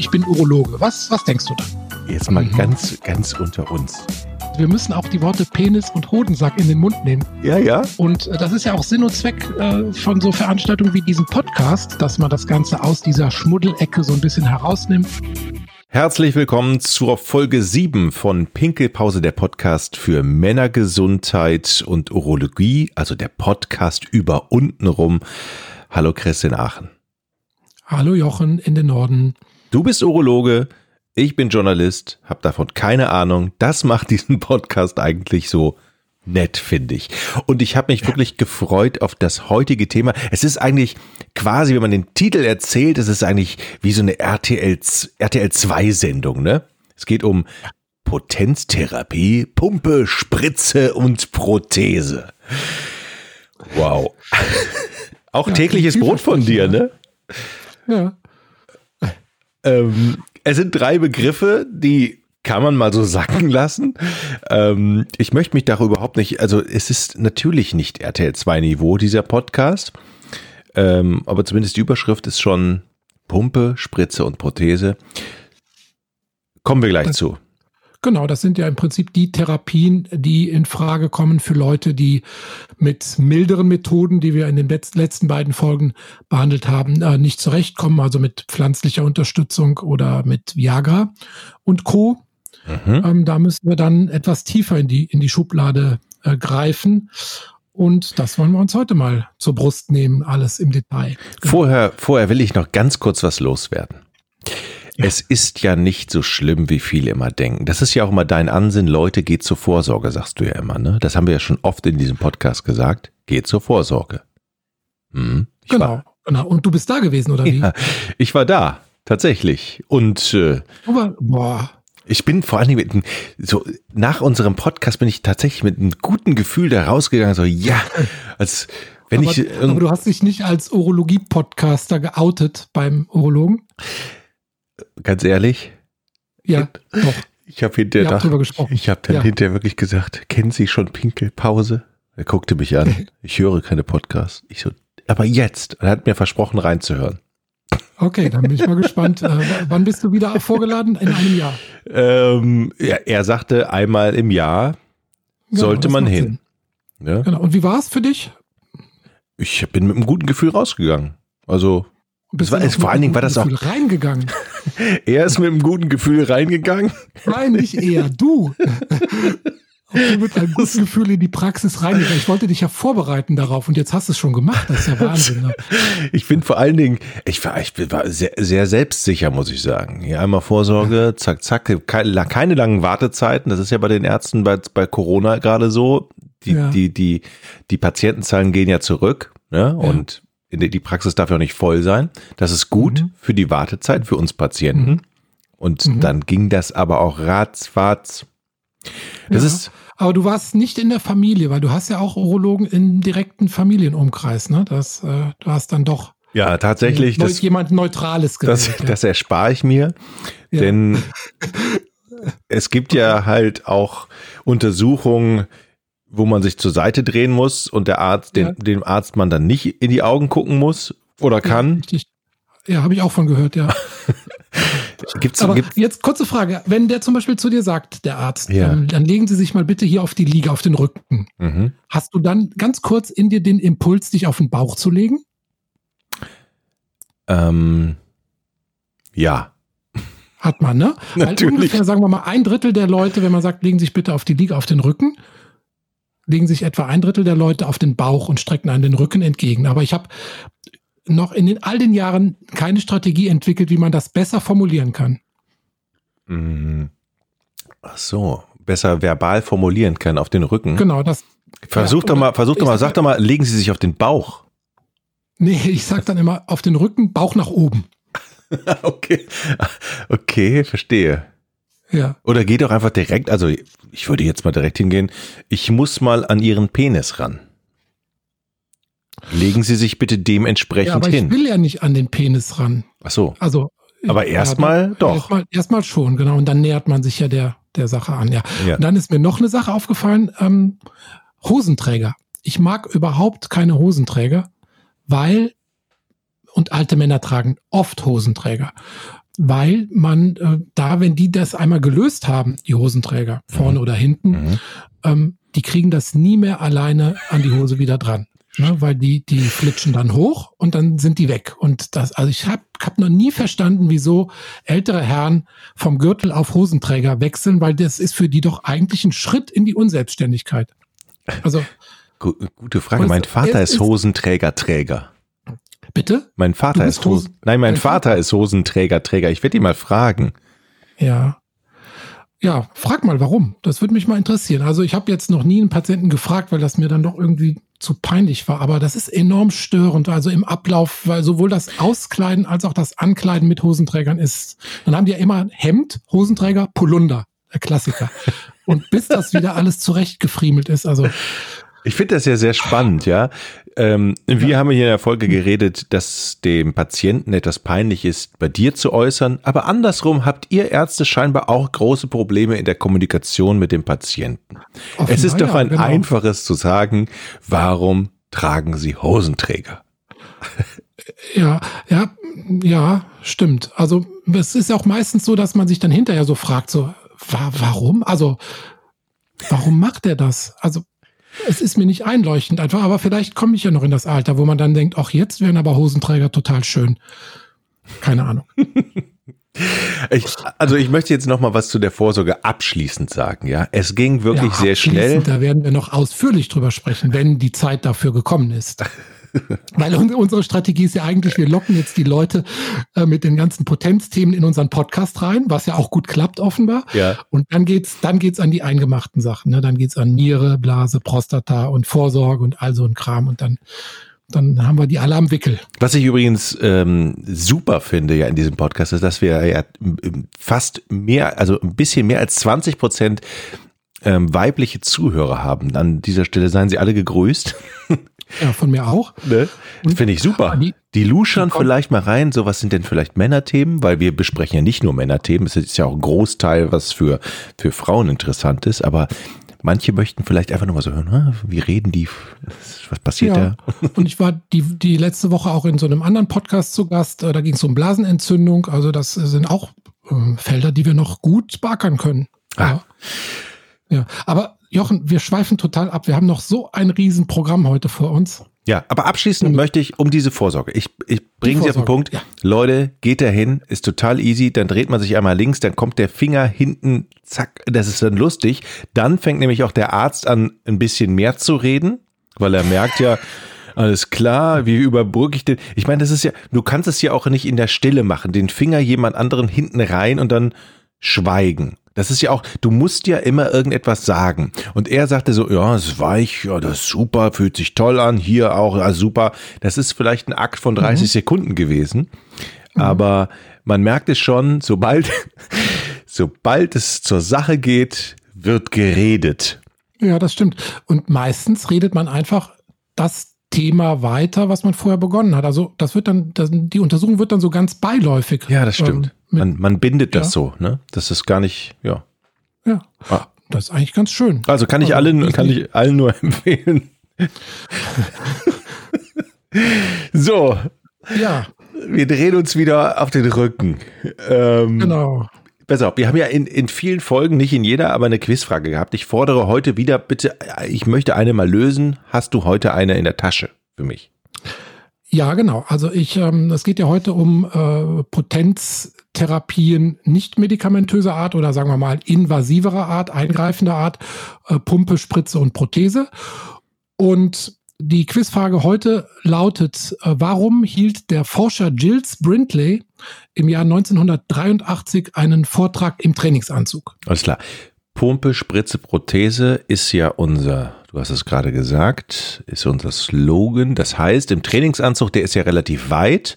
ich bin Urologe. Was, was denkst du dann? Jetzt mal mhm. ganz, ganz unter uns. Wir müssen auch die Worte Penis und Hodensack in den Mund nehmen. Ja, ja. Und äh, das ist ja auch Sinn und Zweck äh, von so Veranstaltungen wie diesem Podcast, dass man das Ganze aus dieser Schmuddelecke so ein bisschen herausnimmt. Herzlich willkommen zur Folge 7 von Pinkelpause, der Podcast für Männergesundheit und Urologie, also der Podcast über untenrum. Hallo Chris in Aachen. Hallo Jochen in den Norden. Du bist Urologe, ich bin Journalist, habe davon keine Ahnung. Das macht diesen Podcast eigentlich so nett, finde ich. Und ich habe mich wirklich gefreut auf das heutige Thema. Es ist eigentlich quasi, wenn man den Titel erzählt, es ist eigentlich wie so eine RTL, RTL 2 Sendung, ne? Es geht um Potenztherapie, Pumpe, Spritze und Prothese. Wow. Auch ja, tägliches Brot von dir, ne? Ja. Ähm, es sind drei Begriffe, die kann man mal so sacken lassen. Ähm, ich möchte mich darüber überhaupt nicht, also es ist natürlich nicht RTL 2 Niveau, dieser Podcast. Ähm, aber zumindest die Überschrift ist schon Pumpe, Spritze und Prothese. Kommen wir gleich zu. Genau, das sind ja im Prinzip die Therapien, die in Frage kommen für Leute, die mit milderen Methoden, die wir in den letzten beiden Folgen behandelt haben, äh, nicht zurechtkommen, also mit pflanzlicher Unterstützung oder mit Viagra und Co. Mhm. Ähm, da müssen wir dann etwas tiefer in die, in die Schublade äh, greifen. Und das wollen wir uns heute mal zur Brust nehmen, alles im Detail. Genau. Vorher, vorher will ich noch ganz kurz was loswerden. Es ist ja nicht so schlimm, wie viele immer denken. Das ist ja auch immer dein Ansinn. Leute, geht zur Vorsorge, sagst du ja immer. Ne? Das haben wir ja schon oft in diesem Podcast gesagt. Geht zur Vorsorge. Hm, genau, war, genau. Und du bist da gewesen, oder wie? Ja, ich war da, tatsächlich. Und äh, Aber, boah. Ich bin vor allen Dingen mit so nach unserem Podcast bin ich tatsächlich mit einem guten Gefühl da rausgegangen, so ja, als wenn aber, ich. Aber du hast dich nicht als Urologie-Podcaster geoutet beim Urologen? Ganz ehrlich? Ja, doch. Ich habe hinterher, ich habe dann ja. hinterher wirklich gesagt, kennen Sie schon Pinkelpause? Er guckte mich an. Ich höre keine Podcasts. Ich so, aber jetzt. Er hat mir versprochen, reinzuhören. Okay, dann bin ich mal gespannt. Äh, wann bist du wieder vorgeladen? In einem Jahr? Ähm, ja, er sagte, einmal im Jahr genau, sollte man hin. Ja? Genau. Und wie war es für dich? Ich bin mit einem guten Gefühl rausgegangen. Also das war, vor allen Dingen war das auch reingegangen. er ist mit einem guten Gefühl reingegangen. Nein, nicht er, du. du mit einem guten Gefühl in die Praxis reingegangen. Ich wollte dich ja vorbereiten darauf und jetzt hast du es schon gemacht. Das ist ja Wahnsinn. Ne? Ich bin vor allen Dingen, ich war, ich war sehr, sehr selbstsicher, muss ich sagen. Hier einmal Vorsorge, zack, zack, keine, keine langen Wartezeiten. Das ist ja bei den Ärzten bei, bei Corona gerade so. Die, ja. die, die, die Patientenzahlen gehen ja zurück. Ne? Ja. Und die Praxis darf ja auch nicht voll sein. Das ist gut mhm. für die Wartezeit, für uns Patienten. Mhm. Und mhm. dann ging das aber auch ratzfatz. Das ja, ist. Aber du warst nicht in der Familie, weil du hast ja auch Urologen im direkten Familienumkreis, ne? Das, äh, du hast dann doch. Ja, tatsächlich. Neu, das, jemand Neutrales gewählt, das, ja. das erspare ich mir. Ja. Denn es gibt ja halt auch Untersuchungen, wo man sich zur Seite drehen muss und der Arzt, den, ja. dem Arzt man dann nicht in die Augen gucken muss oder kann. Ja, ja habe ich auch von gehört, ja. gibt's, Aber gibt's? jetzt kurze Frage. Wenn der zum Beispiel zu dir sagt, der Arzt, ja. ähm, dann legen Sie sich mal bitte hier auf die Liege, auf den Rücken. Mhm. Hast du dann ganz kurz in dir den Impuls, dich auf den Bauch zu legen? Ähm, ja. Hat man, ne? Natürlich. Weil ungefähr, sagen wir mal, ein Drittel der Leute, wenn man sagt, legen Sie sich bitte auf die Liege, auf den Rücken, legen sich etwa ein Drittel der Leute auf den Bauch und strecken einen den Rücken entgegen. Aber ich habe noch in den, all den Jahren keine Strategie entwickelt, wie man das besser formulieren kann. Mhm. Ach so, besser verbal formulieren kann auf den Rücken. Genau, das. Versuch ja, doch mal, versuch doch mal, sag doch mal, legen Sie sich auf den Bauch. Nee, ich sag dann immer auf den Rücken, Bauch nach oben. okay. Okay, verstehe. Ja. Oder geht doch einfach direkt, also ich würde jetzt mal direkt hingehen, ich muss mal an Ihren Penis ran. Legen Sie sich bitte dementsprechend ja, aber hin. Ich will ja nicht an den Penis ran. Ach so. Also. Aber erstmal doch. Erstmal erst schon, genau. Und dann nähert man sich ja der, der Sache an, ja. ja. Und dann ist mir noch eine Sache aufgefallen, ähm, Hosenträger. Ich mag überhaupt keine Hosenträger, weil, und alte Männer tragen oft Hosenträger weil man äh, da, wenn die das einmal gelöst haben, die Hosenträger, vorne mhm. oder hinten, mhm. ähm, die kriegen das nie mehr alleine an die Hose wieder dran. Ne, weil die, die flitschen dann hoch und dann sind die weg. Und das, also ich habe hab noch nie verstanden, wieso ältere Herren vom Gürtel auf Hosenträger wechseln, weil das ist für die doch eigentlich ein Schritt in die Unselbstständigkeit. Also. Gute Frage. Mein Vater ist, ist Hosenträger-Träger. Bitte? Mein Vater ist Hosen, nein, mein Vater ist Hosenträger-Träger. Ich werde ihn mal fragen. Ja. Ja, frag mal, warum. Das würde mich mal interessieren. Also ich habe jetzt noch nie einen Patienten gefragt, weil das mir dann doch irgendwie zu peinlich war. Aber das ist enorm störend. Also im Ablauf, weil sowohl das Auskleiden als auch das Ankleiden mit Hosenträgern ist. Dann haben die ja immer Hemd, Hosenträger, Polunder, der Klassiker. Und bis das wieder alles zurechtgefriemelt ist. Also ich finde das ja sehr spannend, ja. Ähm, wir ja. haben hier in der Folge geredet, dass dem Patienten etwas peinlich ist, bei dir zu äußern, aber andersrum habt ihr Ärzte scheinbar auch große Probleme in der Kommunikation mit dem Patienten. Offenbar, es ist doch ein genau. einfaches zu sagen, warum tragen Sie Hosenträger? Ja, ja, ja, stimmt. Also es ist auch meistens so, dass man sich dann hinterher so fragt, so, wa warum? Also, warum macht er das? Also es ist mir nicht einleuchtend einfach, aber vielleicht komme ich ja noch in das Alter, wo man dann denkt, ach, jetzt wären aber Hosenträger total schön. Keine Ahnung. Ich, also ich möchte jetzt noch mal was zu der Vorsorge abschließend sagen. Ja, es ging wirklich ja, sehr schnell. Da werden wir noch ausführlich drüber sprechen, wenn die Zeit dafür gekommen ist. Weil unsere Strategie ist ja eigentlich, wir locken jetzt die Leute äh, mit den ganzen Potenzthemen in unseren Podcast rein, was ja auch gut klappt offenbar. Ja. Und dann geht's, dann geht's an die eingemachten Sachen. Ne? Dann geht's an Niere, Blase, Prostata und Vorsorge und all so ein Kram. Und dann dann haben wir die alle am Wickel. Was ich übrigens ähm, super finde ja in diesem Podcast ist, dass wir ja fast mehr, also ein bisschen mehr als 20 Prozent ähm, weibliche Zuhörer haben. An dieser Stelle seien Sie alle gegrüßt. Ja, von mir auch. Ne? Finde ich super. Die, die luschern vielleicht mal rein, so was sind denn vielleicht Männerthemen, weil wir besprechen ja nicht nur Männerthemen, es ist ja auch ein Großteil, was für, für Frauen interessant ist, aber manche möchten vielleicht einfach nur mal so hören, wie reden die, was passiert ja. da? Und ich war die, die letzte Woche auch in so einem anderen Podcast zu Gast, äh, da ging es um Blasenentzündung, also das sind auch äh, Felder, die wir noch gut beackern können. Ah. Ja. Ja, aber Jochen, wir schweifen total ab. Wir haben noch so ein Riesenprogramm heute vor uns. Ja, aber abschließend möchte ich um diese Vorsorge. Ich, ich bringe Sie auf den Punkt. Ja. Leute, geht da hin, ist total easy. Dann dreht man sich einmal links, dann kommt der Finger hinten, zack, das ist dann lustig. Dann fängt nämlich auch der Arzt an, ein bisschen mehr zu reden, weil er merkt ja, alles klar, wie überbrücke ich den? Ich meine, das ist ja, du kannst es ja auch nicht in der Stille machen, den Finger jemand anderen hinten rein und dann schweigen. Das ist ja auch, du musst ja immer irgendetwas sagen. Und er sagte so, ja, es ist weich, ja, das ist super, fühlt sich toll an, hier auch, ja, super. Das ist vielleicht ein Akt von 30 mhm. Sekunden gewesen. Mhm. Aber man merkt es schon, sobald, sobald es zur Sache geht, wird geredet. Ja, das stimmt. Und meistens redet man einfach das Thema weiter, was man vorher begonnen hat. Also das wird dann, das, die Untersuchung wird dann so ganz beiläufig. Ja, das stimmt. Ähm, man, man bindet das ja. so, ne? Das ist gar nicht, ja. Ja. Ah. Das ist eigentlich ganz schön. Also kann ich, also, allen, kann ich allen nur empfehlen. so. Ja. Wir drehen uns wieder auf den Rücken. Ähm, genau. Pass auf, wir haben ja in, in vielen Folgen, nicht in jeder, aber eine Quizfrage gehabt. Ich fordere heute wieder, bitte, ich möchte eine mal lösen. Hast du heute eine in der Tasche für mich? Ja, genau. Also ich, ähm, es geht ja heute um äh, Potenztherapien nicht medikamentöser Art oder sagen wir mal invasiverer Art, eingreifender Art, äh, Pumpe, Spritze und Prothese. Und die Quizfrage heute lautet, äh, warum hielt der Forscher Gilles Brindley im Jahr 1983 einen Vortrag im Trainingsanzug? Alles klar. Pumpe, Spritze, Prothese ist ja unser, du hast es gerade gesagt, ist unser Slogan. Das heißt, im Trainingsanzug, der ist ja relativ weit.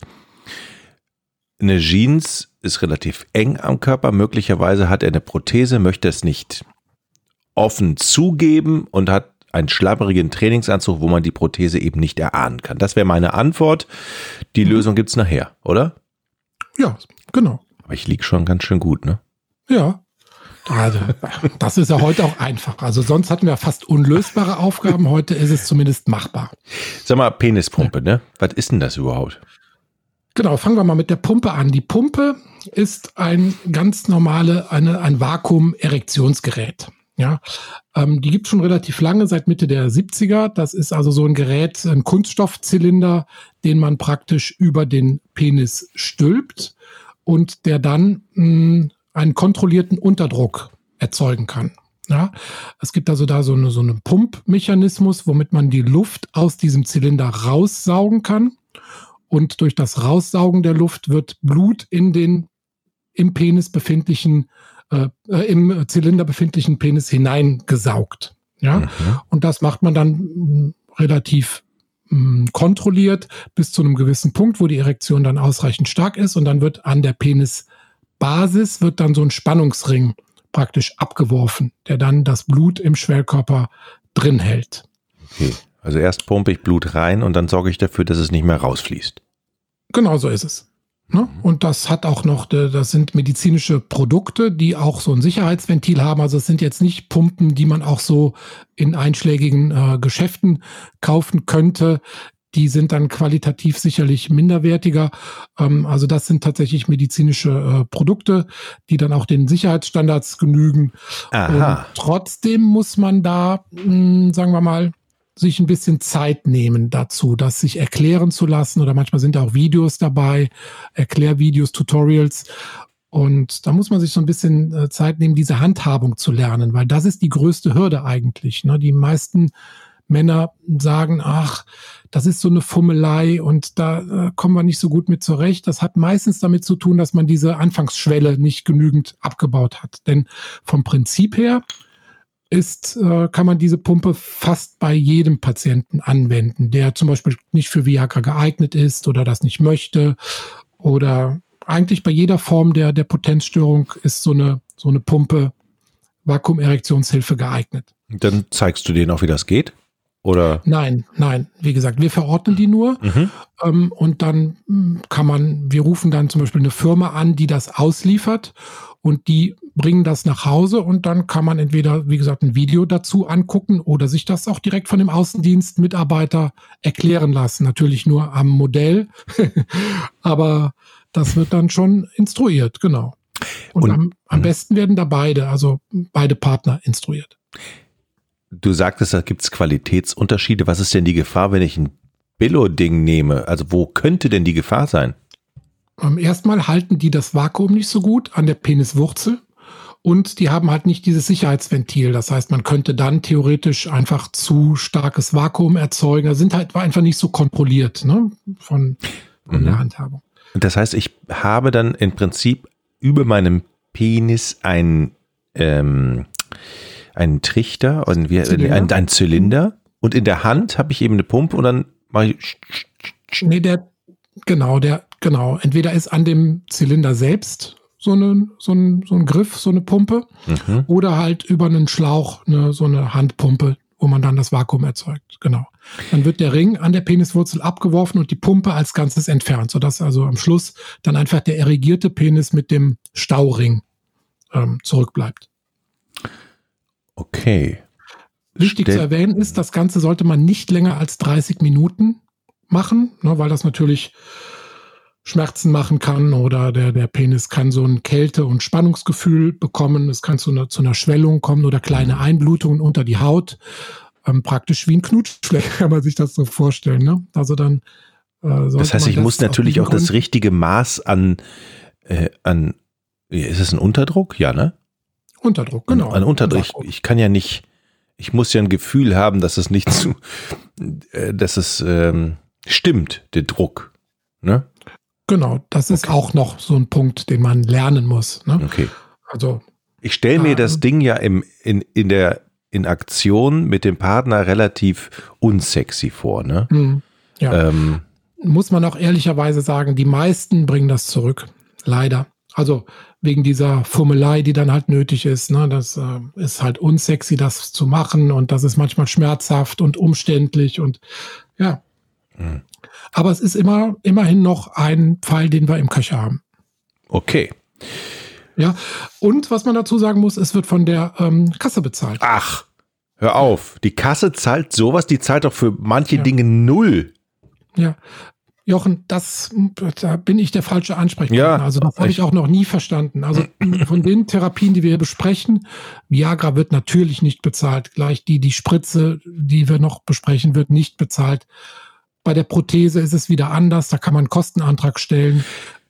Eine Jeans ist relativ eng am Körper. Möglicherweise hat er eine Prothese, möchte es nicht offen zugeben und hat einen schlabberigen Trainingsanzug, wo man die Prothese eben nicht erahnen kann. Das wäre meine Antwort. Die mhm. Lösung es nachher, oder? Ja, genau. Aber ich liege schon ganz schön gut, ne? Ja, also, das ist ja heute auch einfach. Also sonst hatten wir fast unlösbare Aufgaben. Heute ist es zumindest machbar. Sag mal, Penispumpe, ne? Was ist denn das überhaupt? Genau, fangen wir mal mit der Pumpe an. Die Pumpe ist ein ganz normale, eine, ein Vakuum-Erektionsgerät. Ja, ähm, die gibt schon relativ lange, seit Mitte der 70er. Das ist also so ein Gerät, ein Kunststoffzylinder, den man praktisch über den Penis stülpt und der dann mh, hm, einen kontrollierten Unterdruck erzeugen kann. Ja, es gibt also da so, eine, so einen Pumpmechanismus, womit man die Luft aus diesem Zylinder raussaugen kann. Und durch das Raussaugen der Luft wird Blut in den im Penis befindlichen, äh, äh im Zylinder befindlichen Penis hineingesaugt. Ja, mhm. und das macht man dann hm, relativ mh, hm, kontrolliert bis zu einem gewissen Punkt, wo die Erektion dann ausreichend stark ist und dann wird an der Penisbasis wird dann so ein Spannungsring praktisch abgeworfen, der dann das Blut im Schwellkörper drin hält. Okay. Also erst pumpe ich Blut rein und dann sorge ich dafür, dass es nicht mehr rausfließt. Genau so ist es. Ne? Und das hat auch noch, das sind medizinische Produkte, die auch so ein Sicherheitsventil haben. Also es sind jetzt nicht Pumpen, die man auch so in einschlägigen äh, Geschäften kaufen könnte die sind dann qualitativ sicherlich minderwertiger. Ähm, also das sind tatsächlich medizinische äh, Produkte, die dann auch den Sicherheitsstandards genügen. Aha. Und trotzdem muss man da, mh, hm, sagen wir mal, sich ein bisschen Zeit nehmen dazu, das sich erklären zu lassen. Oder manchmal sind auch Videos dabei, Erklärvideos, Tutorials. Und da muss man sich so ein bisschen äh, Zeit nehmen, diese Handhabung zu lernen, weil das ist die größte Hürde eigentlich. Ne? Die meisten Männer sagen, ach, das ist so eine Fummelei und da äh, kommen wir nicht so gut mit zurecht. Das hat meistens damit zu tun, dass man diese Anfangsschwelle nicht genügend abgebaut hat. Denn vom Prinzip her ist, äh, kann man diese Pumpe fast bei jedem Patienten anwenden, der zum Beispiel nicht für Viagra geeignet ist oder das nicht möchte. Oder eigentlich bei jeder Form der, der Potenzstörung ist so eine, so eine Pumpe Vakuumerektionshilfe geeignet. Dann zeigst du denen auch, wie das geht? Oder? Nein, nein. Wie gesagt, wir verordnen die nur mhm. ähm, und dann hm, kann man, wir rufen dann zum Beispiel eine Firma an, die das ausliefert und die bringen das nach Hause und dann kann man entweder, wie gesagt, ein Video dazu angucken oder sich das auch direkt von dem Außendienstmitarbeiter erklären lassen. Natürlich nur am Modell, aber das wird dann schon instruiert, genau. Und, und am, am mhm. besten werden da beide, also beide Partner instruiert. Du sagtest, da gibt es Qualitätsunterschiede. Was ist denn die Gefahr, wenn ich ein Billo-Ding nehme? Also wo könnte denn die Gefahr sein? Ähm, erstmal halten die das Vakuum nicht so gut an der Peniswurzel und die haben halt nicht dieses Sicherheitsventil. Das heißt, man könnte dann theoretisch einfach zu starkes Vakuum erzeugen. Da sind halt einfach nicht so kontrolliert ne? von, von mhm. der Handhabung. Das heißt, ich habe dann im Prinzip über meinem Penis ein ähm, einen Trichter und wie, Zylinder. Ein, ein, Zylinder und in der Hand habe ich eben eine Pumpe und dann mache ich. Nee, der, genau, der, genau. Entweder ist an dem Zylinder selbst so, eine, so, ein, so ein Griff, so eine Pumpe, mhm. oder halt über einen Schlauch eine, so eine Handpumpe, wo man dann das Vakuum erzeugt. Genau. Dann wird der Ring an der Peniswurzel abgeworfen und die Pumpe als Ganzes entfernt, sodass also am Schluss dann einfach der erigierte Penis mit dem Stauring ähm, zurückbleibt. Okay. Wichtig Ste zu erwähnen ist, das Ganze sollte man nicht länger als 30 Minuten machen, ne, weil das natürlich Schmerzen machen kann oder der, der Penis kann so ein Kälte- und Spannungsgefühl bekommen. Es kann zu einer, zu einer Schwellung kommen oder kleine Einblutungen unter die Haut. Ähm, praktisch wie ein Knutschfleck, kann man sich das so vorstellen. Ne? Also dann. Äh, das heißt, ich das muss natürlich auch das richtige Maß an, äh, an, ist es ein Unterdruck? Ja, ne? Unterdruck, genau. Ein, Unterdruck. Ich, ich, kann ja nicht, ich muss ja ein Gefühl haben, dass es nicht zu, äh, dass es ähm, stimmt, der Druck. Ne? Genau, das ist okay. auch noch so ein Punkt, den man lernen muss. Ne? Okay. Also ich stelle mir das Ding ja im, in, in der in Aktion mit dem Partner relativ unsexy vor, ne? Mhm. Ja. Ähm, muss man auch ehrlicherweise sagen, die meisten bringen das zurück. Leider. Also wegen dieser Fummelei, die dann halt nötig ist. Ne? Das äh, ist halt unsexy, das zu machen und das ist manchmal schmerzhaft und umständlich und ja. Mhm. Aber es ist immer, immerhin noch ein Pfeil, den wir im Köcher haben. Okay. Ja, und was man dazu sagen muss, es wird von der ähm, Kasse bezahlt. Ach, hör auf. Die Kasse zahlt sowas, die zahlt doch für manche ja. Dinge null. Ja, Jochen, das, da bin ich der falsche Ansprechpartner. Ja, also das habe ich auch noch nie verstanden. Also von den Therapien, die wir besprechen, Viagra wird natürlich nicht bezahlt. Gleich die, die Spritze, die wir noch besprechen, wird nicht bezahlt. Bei der Prothese ist es wieder anders. Da kann man einen Kostenantrag stellen.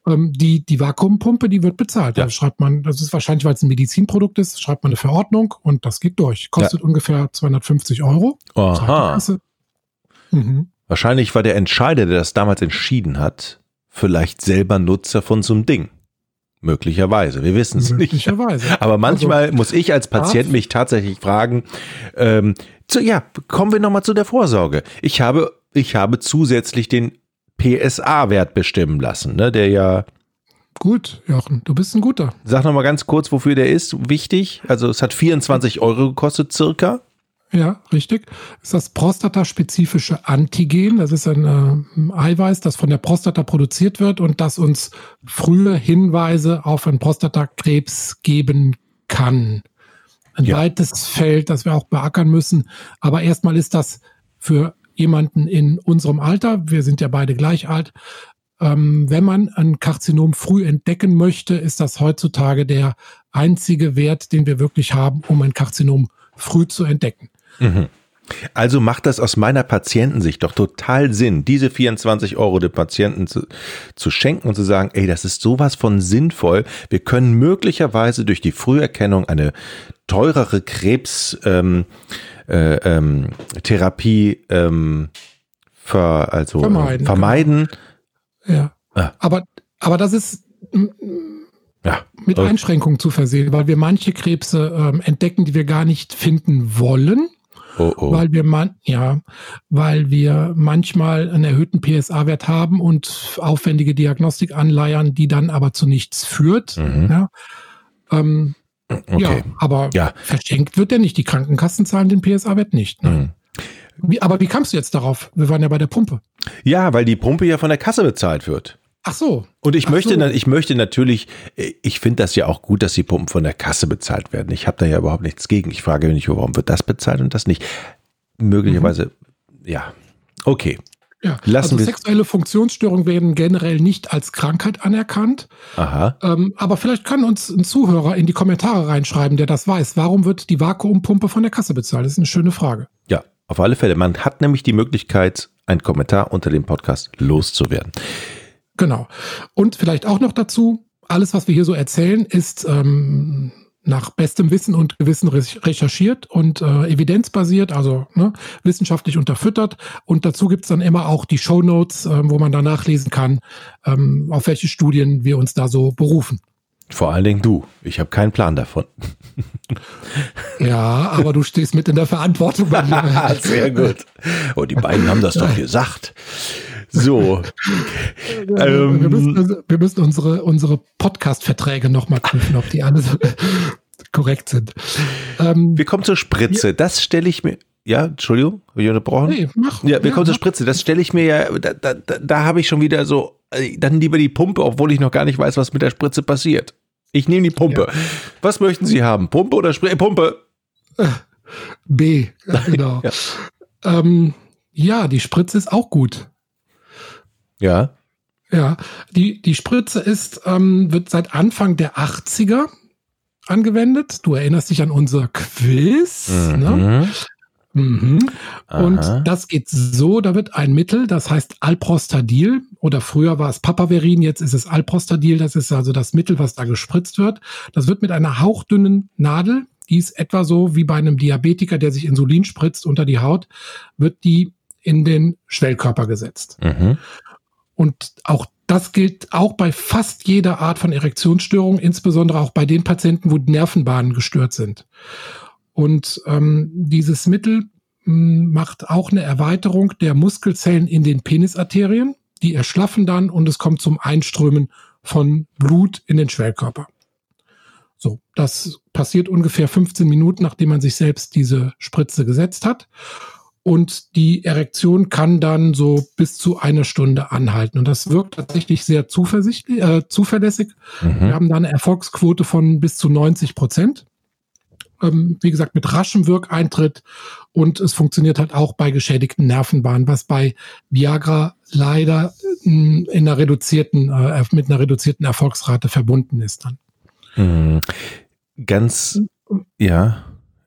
Ähm, die, die Vakuumpumpe, die wird bezahlt. Ja. Da schreibt man, das ist wahrscheinlich, weil es ein Medizinprodukt ist, schreibt man eine Verordnung und das geht durch. Kostet ungefähr 250 Euro. Aha. Mhm. Wahrscheinlich war der Entscheider, der das damals entschieden hat, vielleicht selber Nutzer von so einem Ding. Möglicherweise, wir wissen es nicht. Möglicherweise. Aber manchmal Also, muss ich als Patient Arzt- mich tatsächlich fragen, ähm, zu, ja, kommen wir nochmal zu der Vorsorge. Ich habe, ich habe zusätzlich den PSA-Wert bestimmen lassen, ne, der ja, Gut, Jochen, du bist ein guter. sag nochmal ganz kurz, wofür der ist, wichtig. Also es hat 24 Euro gekostet circa. Ja, richtig. Das ist das prostataspezifische Antigen. Das ist ein äh, Eiweiß, das von der Prostata produziert wird und das uns frühe Hinweise auf einen Prostatakrebs geben kann. Ein Ja. weites Feld, das wir auch beackern müssen. Aber erstmal ist das für jemanden in unserem Alter, wir sind ja beide gleich alt, ähm, wenn man ein Karzinom früh entdecken möchte, ist das heutzutage der einzige Wert, den wir wirklich haben, um ein Karzinom früh zu entdecken. Also macht das aus meiner Patientensicht doch total Sinn, diese 24 Euro dem Patienten zu, zu schenken und zu sagen, ey, das ist sowas von sinnvoll. Wir können möglicherweise durch die Früherkennung eine teurere Krebs ähm, äh, ähm, Therapie ähm, ver, also Vermeiden, äh, vermeiden. Ja. Ah. Aber, aber das ist Ja. mit Okay. Einschränkungen zu versehen, weil wir manche Krebse ähm, entdecken, die wir gar nicht finden wollen, Oh, oh. weil wir man, ja, weil wir manchmal einen erhöhten PSA-Wert haben und aufwendige Diagnostik anleiern, die dann aber zu nichts führt. Mhm. Ja. Ähm, ja, okay. aber Ja. verschenkt wird der nicht. Die Krankenkassen zahlen den PSA-Wert nicht. Ne? Mhm. Wie, aber wie kamst du jetzt darauf? Wir waren ja bei der Pumpe. Ja, weil die Pumpe ja von der Kasse bezahlt wird. Ach so. Und ich Ach möchte, so. ich möchte natürlich, äh, ich finde das ja auch gut, dass die Pumpen von der Kasse bezahlt werden. Ich habe da ja überhaupt nichts gegen. Ich frage mich, warum wird das bezahlt und das nicht? Möglicherweise, ja. Okay. Ja, Lassen also sexuelle Funktionsstörungen werden generell nicht als Krankheit anerkannt. Aha. Ähm, aber vielleicht kann uns ein Zuhörer in die Kommentare reinschreiben, der das weiß. Warum wird die Vakuumpumpe von der Kasse bezahlt? Das ist eine schöne Frage. Ja, auf alle Fälle. Man hat nämlich die Möglichkeit, einen Kommentar unter dem Podcast loszuwerden. Genau. Und vielleicht auch noch dazu, alles, was wir hier so erzählen, ist ähm, nach bestem Wissen und Gewissen re- recherchiert und äh, evidenzbasiert, also ne, wissenschaftlich unterfüttert. Und dazu gibt's dann immer auch die Show Notes, ähm, wo man da nachlesen kann, ähm, auf welche Studien wir uns da so berufen. Vor allen Dingen du. Ich habe keinen Plan davon. Ja, aber du stehst mit in der Verantwortung. Sehr gut. Und die beiden haben das doch gesagt. So. wir, Ähm, müssen, wir müssen unsere, unsere Podcast-Verträge nochmal prüfen, ob die alle so korrekt sind. Ähm, wir kommen zur Spritze. Das stelle ich mir. Ja, Entschuldigung, habe ich unterbrochen? nee, mach. Ja, wir kommen zur. Spritze. Das stelle ich mir ja, da, da, da, habe ich schon wieder so, äh, dann lieber die Pumpe, obwohl ich noch gar nicht weiß, was mit der Spritze passiert. Ich nehme die Pumpe. Was möchten Sie haben? Pumpe oder Spritze? Pumpe. B, ja, genau. Ja. Ähm, ja, die Spritze ist auch gut. Ja. Ja, die, die Spritze ist, ähm, wird seit Anfang der 80er angewendet. Du erinnerst dich an unser Quiz. Ne? Mhm. Mhm. Und das geht so, da wird ein Mittel, das heißt Alprostadil oder früher war es Papaverin, jetzt ist es Alprostadil, das ist also das Mittel, was da gespritzt wird. Das wird mit einer hauchdünnen Nadel, die ist etwa so wie bei einem Diabetiker, der sich Insulin spritzt unter die Haut, wird die in den Schwellkörper gesetzt. Mhm. Und auch das gilt auch bei fast jeder Art von Erektionsstörung, insbesondere auch bei den Patienten, wo die Nervenbahnen gestört sind. Und ähm, dieses Mittel mh, macht auch eine Erweiterung der Muskelzellen in den Penisarterien. Die erschlaffen dann und es kommt zum Einströmen von Blut in den Schwellkörper. So, das passiert ungefähr 15 Minuten, nachdem man sich selbst diese Spritze gesetzt hat. Und die Erektion kann dann so bis zu einer Stunde anhalten. Und das wirkt tatsächlich sehr zuversichtlich, äh, zuverlässig. Wir Mhm. haben da eine Erfolgsquote von bis zu 90 Prozent. ähm, wie gesagt, mit raschem Wirkeintritt und es funktioniert halt auch bei geschädigten Nervenbahnen, was bei Viagra leider in, in einer reduzierten, äh, mit einer reduzierten Erfolgsrate verbunden ist dann. Mhm. Ganz, ja.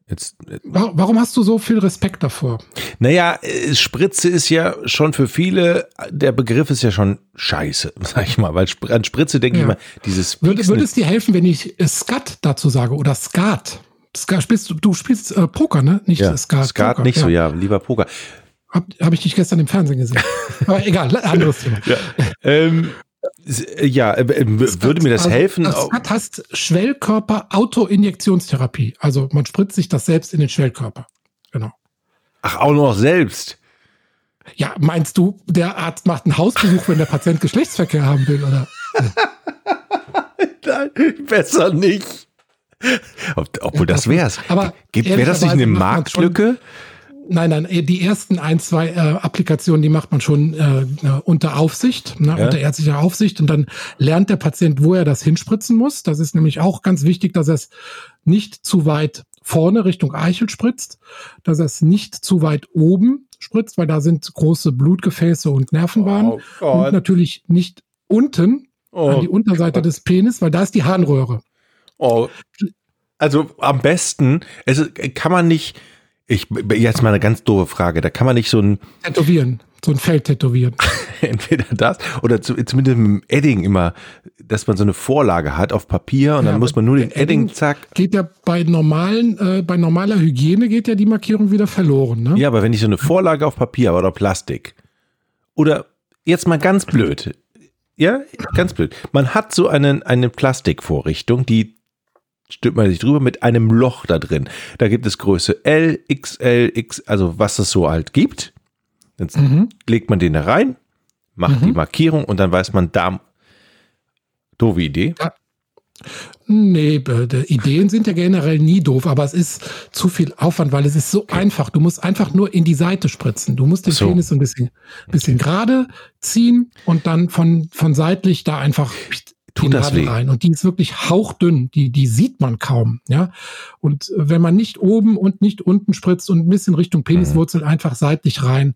Jetzt, äh, Warum hast du so viel Respekt davor? Naja, äh, Spritze ist ja schon für viele, der Begriff ist ja schon scheiße, sag ich mal, weil an Spritze denke ja. ich mal, dieses. Würde, würde es dir helfen, wenn ich Skat dazu sage oder Skat? Skat spielst, du spielst äh, Poker, ne? Nicht ja, Skat. Skat Poker. nicht ja. so, ja, lieber Poker. Habe hab ich dich gestern im Fernsehen gesehen. Aber egal, anderes Thema. Ja. Ähm, ja, äh, äh würde mir das also, helfen? Das hat, heißt Schwellkörper Autoinjektionstherapie. Also man spritzt sich das selbst in den Schwellkörper. Genau. Ach, auch noch selbst. Ja, meinst du, der Arzt macht einen Hausbesuch, wenn der Patient Geschlechtsverkehr haben will, oder? Nein, besser nicht. Ob, obwohl das wär's. Aber wäre das nicht eine Marktlücke? Nein, nein, eh, die ersten ein, zwei äh, Applikationen, die macht man schon äh, äh, unter Aufsicht, ne, ja. unter ärztlicher Aufsicht und dann lernt der Patient, wo er das hinspritzen muss. Das ist nämlich auch ganz wichtig, dass er es nicht zu weit vorne Richtung Eichel spritzt, dass er es nicht zu weit oben spritzt, weil da sind große Blutgefäße und Nervenbahnen oh und natürlich nicht unten oh an die Unterseite Gott. des Penis, weil da ist die Harnröhre. Oh. Also am besten, also kann man nicht ich, jetzt mal eine ganz doofe Frage. Da kann man nicht so ein. Tätowieren. So ein Feld tätowieren. Entweder das oder zu, zumindest mit dem Edding immer, dass man so eine Vorlage hat auf Papier und ja, dann muss man nur den Edding, Edding, zack. Geht ja bei normalen, äh, bei normaler Hygiene geht ja die Markierung wieder verloren, ne? Ja, aber wenn ich so eine Vorlage auf Papier oder Plastik oder jetzt mal ganz blöd. Ja, ganz blöd. Man hat so eine, eine Plastikvorrichtung, die stülpt man sich drüber mit einem Loch da drin. Da gibt es Größe L, XL, X, also was es so halt gibt. Dann mhm. legt man den da rein, macht mhm. die Markierung und dann weiß man, da. Doofe Idee. Ja. Nee, Ideen sind ja generell nie doof, aber es ist zu viel Aufwand, weil es ist so okay. einfach. Du musst einfach nur in die Seite spritzen. Du musst den so. Penis ein bisschen, bisschen okay. gerade ziehen und dann von, von seitlich da einfach tut das weh. rein. Und die ist wirklich hauchdünn, die, die sieht man kaum, ja. Und wenn man nicht oben und nicht unten spritzt und ein bisschen Richtung Peniswurzel mhm. einfach seitlich rein,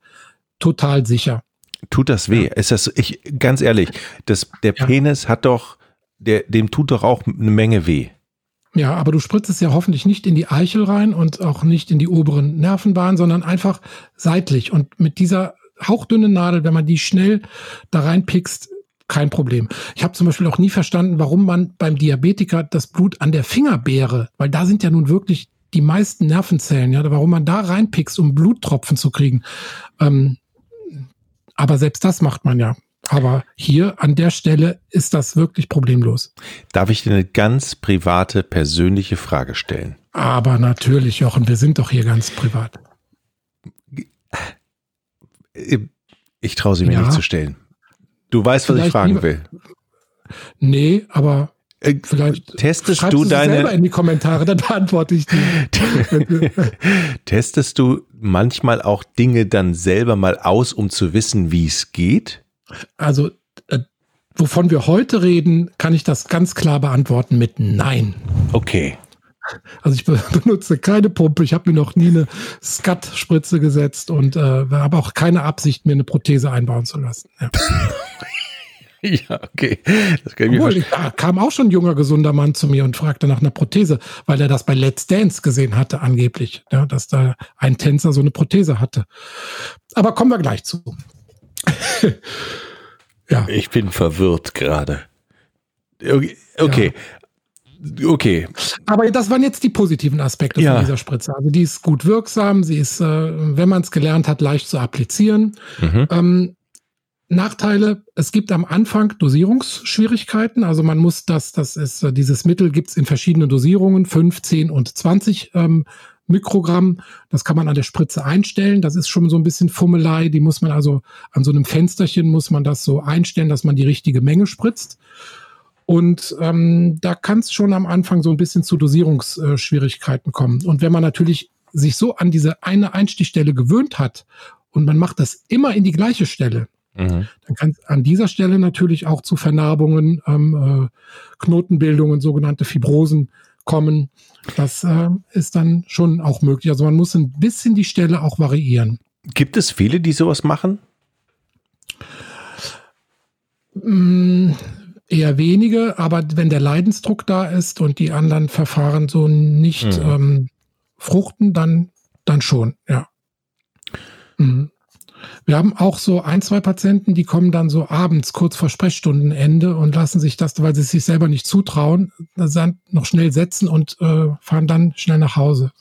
total sicher. Tut das weh? Ja. Ist das, ich, ganz ehrlich, das, der ja. Penis hat doch, der, dem tut doch auch eine Menge weh. Ja, aber du spritzt es ja hoffentlich nicht in die Eichel rein und auch nicht in die oberen Nervenbahnen, sondern einfach seitlich. Und mit dieser hauchdünnen Nadel, wenn man die schnell da reinpickst, kein Problem. Ich habe zum Beispiel auch nie verstanden, warum man beim Diabetiker das Blut an der Fingerbeere, weil da sind ja nun wirklich die meisten Nervenzellen, ja, warum man da reinpickst, um Bluttropfen zu kriegen. Ähm, aber selbst das macht man ja. Aber hier an der Stelle ist das wirklich problemlos. Darf ich dir eine ganz private, persönliche Frage stellen? Aber natürlich, Jochen, wir sind doch hier ganz privat. Ich traue sie mir ja. nicht zu stellen. Du weißt, was ich fragen will. Nee, aber äh, vielleicht testest du deine selber in die Kommentare, dann beantworte ich die. testest du manchmal auch Dinge dann selber mal aus, um zu wissen, wie es geht? Also äh, wovon wir heute reden, kann ich das ganz klar beantworten mit Nein. Okay. Also ich benutze keine Pumpe, ich habe mir noch nie eine Skat-Spritze gesetzt und äh, habe auch keine Absicht, mir eine Prothese einbauen zu lassen. Ja. ja, okay. Das kann ich Obwohl, mir da kam auch schon ein junger, gesunder Mann zu mir und fragte nach einer Prothese, weil er das bei Let's Dance gesehen hatte, angeblich, ja, dass da ein Tänzer so eine Prothese hatte. Aber kommen wir gleich zu. ja. Ich bin verwirrt gerade. Okay, okay. Ja. Okay. Aber das waren jetzt die positiven Aspekte ja. von dieser Spritze. Also die ist gut wirksam, sie ist, äh, wenn man es gelernt hat, leicht zu applizieren. Mhm. Ähm, Nachteile, es gibt am Anfang Dosierungsschwierigkeiten. Also man muss das, das ist, äh, dieses Mittel gibt es in verschiedenen Dosierungen, 5, 10 und 20 ähm, Mikrogramm. Das kann man an der Spritze einstellen. Das ist schon so ein bisschen Fummelei. Die muss man also an so einem Fensterchen muss man das so einstellen, dass man die richtige Menge spritzt. Und ähm, da kann es schon am Anfang so ein bisschen zu Dosierungsschwierigkeiten kommen. Und wenn man natürlich sich so an diese eine Einstichstelle gewöhnt hat und man macht das immer in die gleiche Stelle, mhm. dann kann es an dieser Stelle natürlich auch zu Vernarbungen, ähm, äh, Knotenbildungen, sogenannte Fibrosen kommen. Das äh, ist dann schon auch möglich. Also man muss ein bisschen die Stelle auch variieren. Gibt es viele, die sowas machen? Mm, eher wenige, aber wenn der Leidensdruck da ist und die anderen Verfahren so nicht mhm. ähm, fruchten, dann, dann schon, ja. Mhm. Wir haben auch so ein, zwei Patienten, die kommen dann so abends kurz vor Sprechstundenende und lassen sich das, weil sie es sich selber nicht zutrauen, dann noch schnell setzen und äh, fahren dann schnell nach Hause.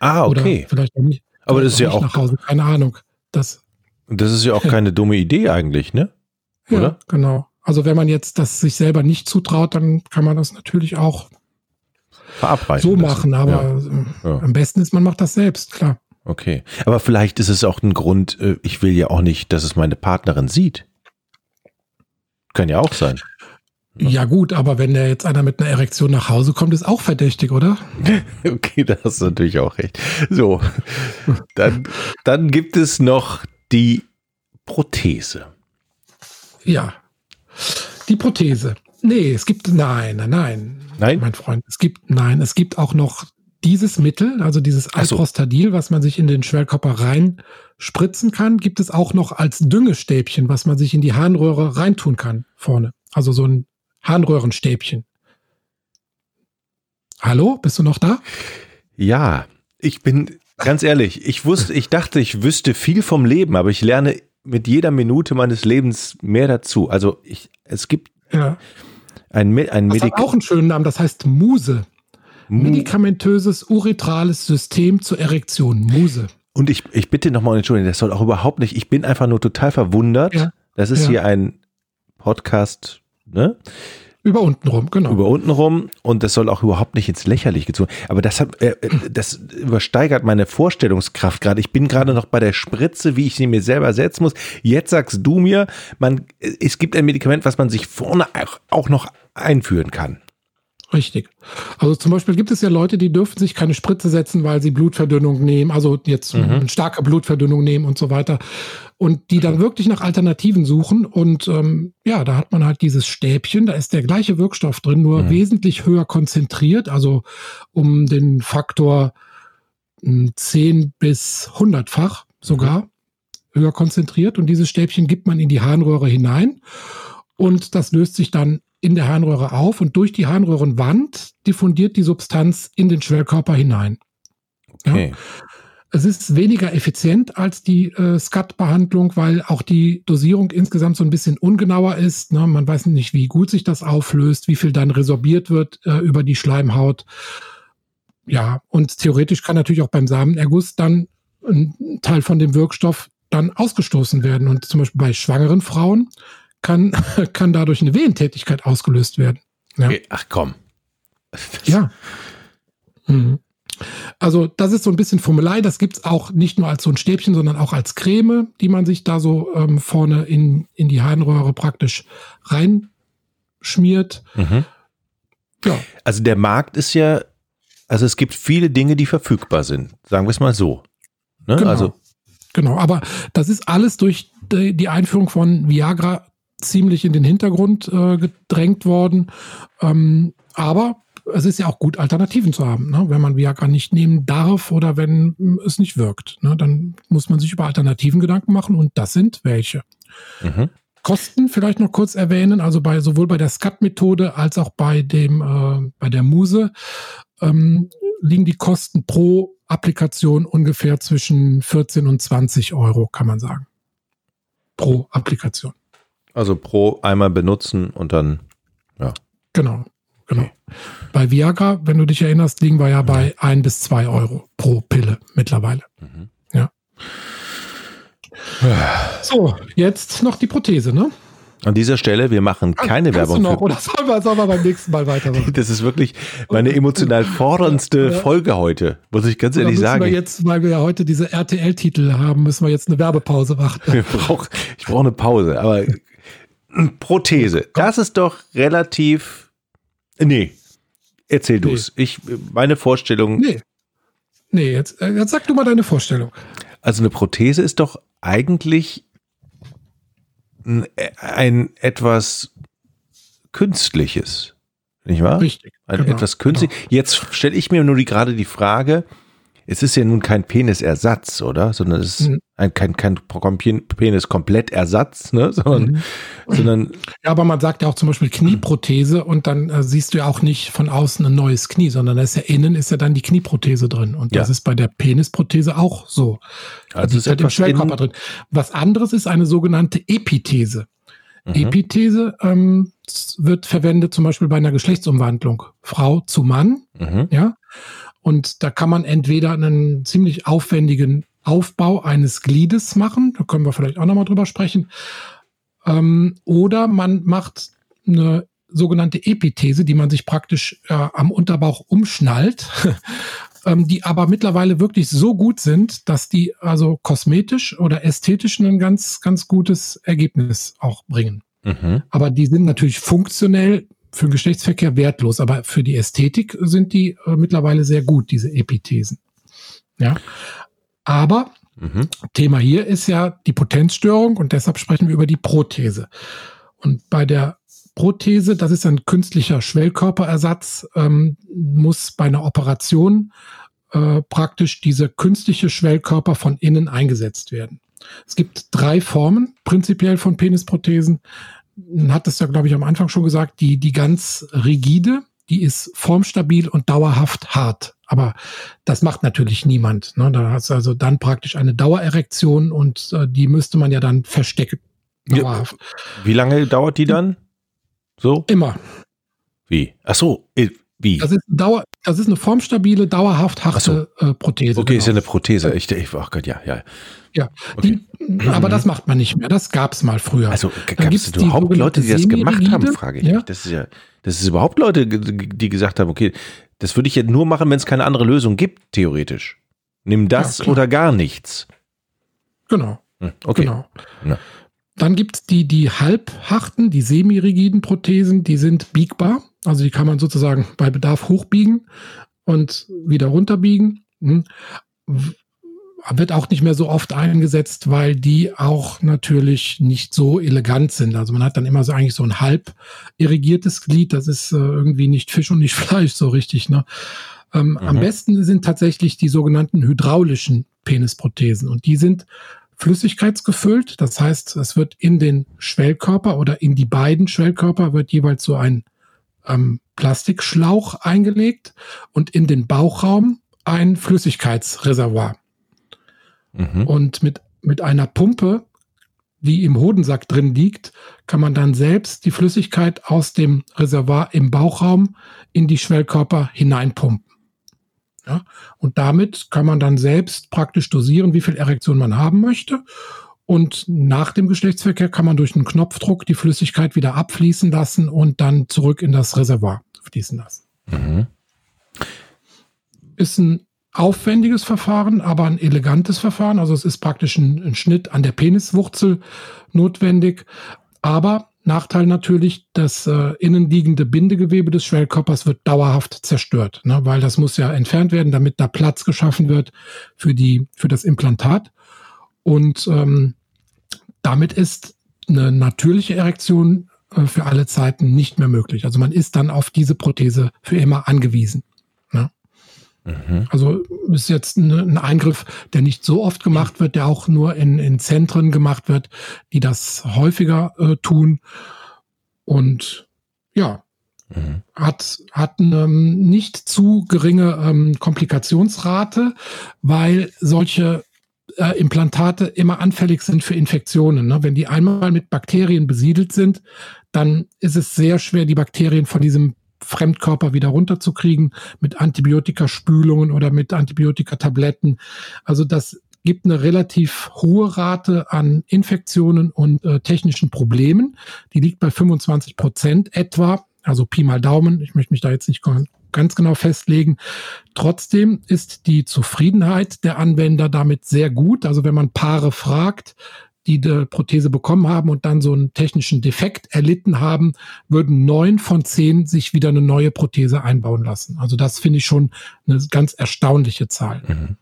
ah, okay. Oder vielleicht auch nicht. Aber das ist ja auch nach Hause. Keine Ahnung. Das, das ist ja auch keine dumme Idee eigentlich, ne? Oder? Ja, genau. Also wenn man jetzt das sich selber nicht zutraut, dann kann man das natürlich auch verabreichen. So machen, aber ja. Ja. am besten ist, man macht das selbst, klar. Okay. Aber vielleicht ist es auch ein Grund, äh, ich will ja auch nicht, dass es meine Partnerin sieht. Kann ja auch sein. Ja gut, aber wenn der jetzt einer mit einer Erektion nach Hause kommt, ist auch verdächtig, oder? okay, da hast du natürlich auch recht. So, dann, dann gibt es noch die Prothese. Ja, die Prothese. Nee, es gibt, nein, nein, nein. Mein Freund, es gibt, nein, es gibt auch noch dieses Mittel, also dieses Alprostadil, was man sich in den Schwellkörper reinspritzen kann, gibt es auch noch als Düngestäbchen, was man sich in die Harnröhre reintun kann, vorne. Also so ein Harnröhrenstäbchen. Hallo, bist du noch da? Ja, ich bin ganz ehrlich, ich wusste, ich dachte, ich wüsste viel vom Leben, aber ich lerne mit jeder Minute meines Lebens mehr dazu. Also ich, es gibt ja. ein, ein Medikament. auch einen schönen Namen, das heißt Muse. Medikamentöses uretrales System zur Erektion, Muse. Und ich, ich bitte nochmal um Entschuldigung, das soll auch überhaupt nicht, ich bin einfach nur total verwundert. Ja. Das ist ja. hier ein Podcast, ne? Über unten rum, genau. Über unten rum und das soll auch überhaupt nicht ins Lächerliche gezogen. Aber das hat, äh, äh, das übersteigert meine Vorstellungskraft gerade. Ich bin gerade noch bei der Spritze, wie ich sie mir selber setzen muss. Jetzt sagst du mir, man, es gibt ein Medikament, was man sich vorne auch, auch noch einführen kann. Richtig. Also zum Beispiel gibt es ja Leute, die dürfen sich keine Spritze setzen, weil sie Blutverdünnung nehmen, also jetzt mhm. eine starke Blutverdünnung nehmen und so weiter. Und die dann wirklich nach Alternativen suchen. Und ähm, ja, da hat man halt dieses Stäbchen, da ist der gleiche Wirkstoff drin, nur mhm. wesentlich höher konzentriert, also um den Faktor 10 hm, bis 100-fach sogar mhm. höher konzentriert. Und dieses Stäbchen gibt man in die Harnröhre hinein. Und das löst sich dann in der Harnröhre auf und durch die Harnröhrenwand diffundiert die Substanz in den Schwellkörper hinein. Okay. Ja? Es ist weniger effizient als die äh, SCAT-Behandlung, weil auch die Dosierung insgesamt so ein bisschen ungenauer ist. Ne? Man weiß nicht, wie gut sich das auflöst, wie viel dann resorbiert wird äh, über die Schleimhaut. Ja, und theoretisch kann natürlich auch beim Samenerguss dann ein Teil von dem Wirkstoff dann ausgestoßen werden. Und zum Beispiel bei schwangeren Frauen kann, kann dadurch eine Wehentätigkeit ausgelöst werden. Ja. Ach komm. ja. Mhm. Also das ist so ein bisschen Formelei. Das gibt es auch nicht nur als so ein Stäbchen, sondern auch als Creme, die man sich da so ähm, vorne in, in die Harnröhre praktisch reinschmiert. Mhm. Ja. Also der Markt ist ja, also es gibt viele Dinge, die verfügbar sind. Sagen wir es mal so. Ne? Genau. Also Genau, aber das ist alles durch die Einführung von Viagra ziemlich in den Hintergrund äh, gedrängt worden. Ähm, aber es ist ja auch gut, Alternativen zu haben. Ne? Wenn man Viagra nicht nehmen darf oder wenn es nicht wirkt, ne? dann muss man sich über Alternativen Gedanken machen und das sind welche. Mhm. Kosten vielleicht noch kurz erwähnen, also bei sowohl bei der SCAT-Methode als auch bei dem äh, bei der Muse ähm, liegen die Kosten pro Applikation ungefähr zwischen 14 und 20 Euro, kann man sagen. Pro Applikation. Also pro einmal benutzen und dann, ja. Genau, genau. Bei Viagra, wenn du dich erinnerst, liegen wir ja bei ein bis zwei Euro pro Pille mittlerweile. Mhm. Ja. So, jetzt noch die Prothese, ne? An dieser Stelle, wir machen keine Kannst Werbung. Du noch, oder sollen wir, sollen wir beim nächsten Mal weitermachen? Das ist wirklich meine emotional forderndste. Folge heute, muss ich ganz ehrlich sagen. Wir jetzt, weil wir ja heute diese RTL-Titel haben, müssen wir jetzt eine Werbepause machen. Brauch, ich brauche eine Pause, aber Prothese. Das ist doch relativ. Nee. Erzähl nee. du's. Ich, meine Vorstellung. Nee. Nee, jetzt, äh, jetzt sag du mal deine Vorstellung. Also eine Prothese ist doch eigentlich ein, ein etwas Künstliches. nicht wahr? Richtig. Ein, genau, etwas künstlich. Genau. Jetzt stelle ich mir nur die, gerade die Frage, es ist ja nun kein Penisersatz, oder? Sondern es ist mhm. ein, kein, kein Penis-Komplettersatz, ne? Sondern, mhm. sondern. Ja, aber man sagt ja auch zum Beispiel Knieprothese und dann äh, siehst du ja auch nicht von außen ein neues Knie, sondern da ist ja innen ist ja dann die Knieprothese drin. Und ja. das ist bei der Penisprothese auch so. Also ist halt im Schwellkörper drin. Was anderes ist eine sogenannte Epithese. Mhm. Epithese ähm, wird verwendet zum Beispiel bei einer Geschlechtsumwandlung. Frau zu Mann, mhm. ja. Und da kann man entweder einen ziemlich aufwendigen Aufbau eines Gliedes machen, da können wir vielleicht auch nochmal drüber sprechen, ähm, oder man macht eine sogenannte Epithese, die man sich praktisch äh, am Unterbauch umschnallt, ähm, die aber mittlerweile wirklich so gut sind, dass die also kosmetisch oder ästhetisch ein ganz, ganz gutes Ergebnis auch bringen. Mhm. Aber die sind natürlich funktionell für den Geschlechtsverkehr wertlos, aber für die Ästhetik sind die äh, mittlerweile sehr gut, diese Epithesen. Ja. Aber mhm. Thema hier ist ja die Potenzstörung und deshalb sprechen wir über die Prothese. Und bei der Prothese, das ist ein künstlicher Schwellkörperersatz, ähm, muss bei einer Operation äh, praktisch dieser künstliche Schwellkörper von innen eingesetzt werden. Es gibt drei Formen prinzipiell von Penisprothesen hat es ja, glaube ich, am Anfang schon gesagt, die, die ganz rigide, die ist formstabil und dauerhaft hart. Aber das macht natürlich niemand. Ne? Da hast du also dann praktisch eine Dauererektion und äh, die müsste man ja dann verstecken. Dauerhaft. Wie lange dauert die dann? So? Immer. Wie? Ach so, wie? Das ist, Dauer, das ist eine formstabile, dauerhaft harte so. äh, Prothese. Okay, genau. ist ja eine Prothese. Ich, ich, oh Gott, ja, ja. Ja, okay. die, aber das macht man nicht mehr. Das gab es mal früher. Also gab es überhaupt Leute, die das gemacht haben, frage ich ja? mich. Das ist ja, das ist überhaupt Leute, die gesagt haben, okay, das würde ich ja nur machen, wenn es keine andere Lösung gibt, theoretisch. Nimm das ja, oder gar nichts. Genau. Hm, okay. Genau. Na. Dann gibt es die, die halbharten, die semi-rigiden Prothesen, die sind biegbar. Also die kann man sozusagen bei Bedarf hochbiegen und wieder runterbiegen. Hm. Wird auch nicht mehr so oft eingesetzt, weil die auch natürlich nicht so elegant sind. Also man hat dann immer so eigentlich so ein halb irrigiertes Glied. Das ist äh, irgendwie nicht Fisch und nicht Fleisch so richtig. Ne? Ähm, mhm. Am besten sind tatsächlich die sogenannten hydraulischen Penisprothesen. Und die sind flüssigkeitsgefüllt. Das heißt, es wird in den Schwellkörper oder in die beiden Schwellkörper wird jeweils so ein ähm, Plastikschlauch eingelegt und in den Bauchraum ein Flüssigkeitsreservoir. Mhm. Und mit, mit einer Pumpe, die im Hodensack drin liegt, kann man dann selbst die Flüssigkeit aus dem Reservoir im Bauchraum in die Schwellkörper hineinpumpen. Ja? Und damit kann man dann selbst praktisch dosieren, wie viel Erektion man haben möchte. Und nach dem Geschlechtsverkehr kann man durch einen Knopfdruck die Flüssigkeit wieder abfließen lassen und dann zurück in das Reservoir fließen lassen. Mhm. Ist ein aufwendiges Verfahren, aber ein elegantes Verfahren. Also es ist praktisch ein, ein Schnitt an der Peniswurzel notwendig. Aber Nachteil natürlich, das äh, innenliegende Bindegewebe des Schwellkörpers wird dauerhaft zerstört, ne, weil das muss ja entfernt werden, damit da Platz geschaffen wird für die für das Implantat. Und ähm, damit ist eine natürliche Erektion äh, für alle Zeiten nicht mehr möglich. Also man ist dann auf diese Prothese für immer angewiesen. Ne? Mhm. Also ist jetzt ein, ein Eingriff, der nicht so oft gemacht wird, der auch nur in, in Zentren gemacht wird, die das häufiger äh, tun. Und ja, Mhm. hat, hat eine nicht zu geringe ähm, Komplikationsrate, weil solche äh, Implantate immer anfällig sind für Infektionen. Ne? Wenn die einmal mit Bakterien besiedelt sind, dann ist es sehr schwer, die Bakterien von diesem Fremdkörper wieder runterzukriegen mit Antibiotikaspülungen oder mit Antibiotikatabletten. Also das gibt eine relativ hohe Rate an Infektionen und äh, technischen Problemen. Die liegt bei 25 Prozent etwa. Also Pi mal Daumen. Ich möchte mich da jetzt nicht ganz genau festlegen. Trotzdem ist die Zufriedenheit der Anwender damit sehr gut. Also wenn man Paare fragt, die die Prothese bekommen haben und dann so einen technischen Defekt erlitten haben, würden neun von zehn sich wieder eine neue Prothese einbauen lassen. Also das finde ich schon eine ganz erstaunliche Zahl. Mhm.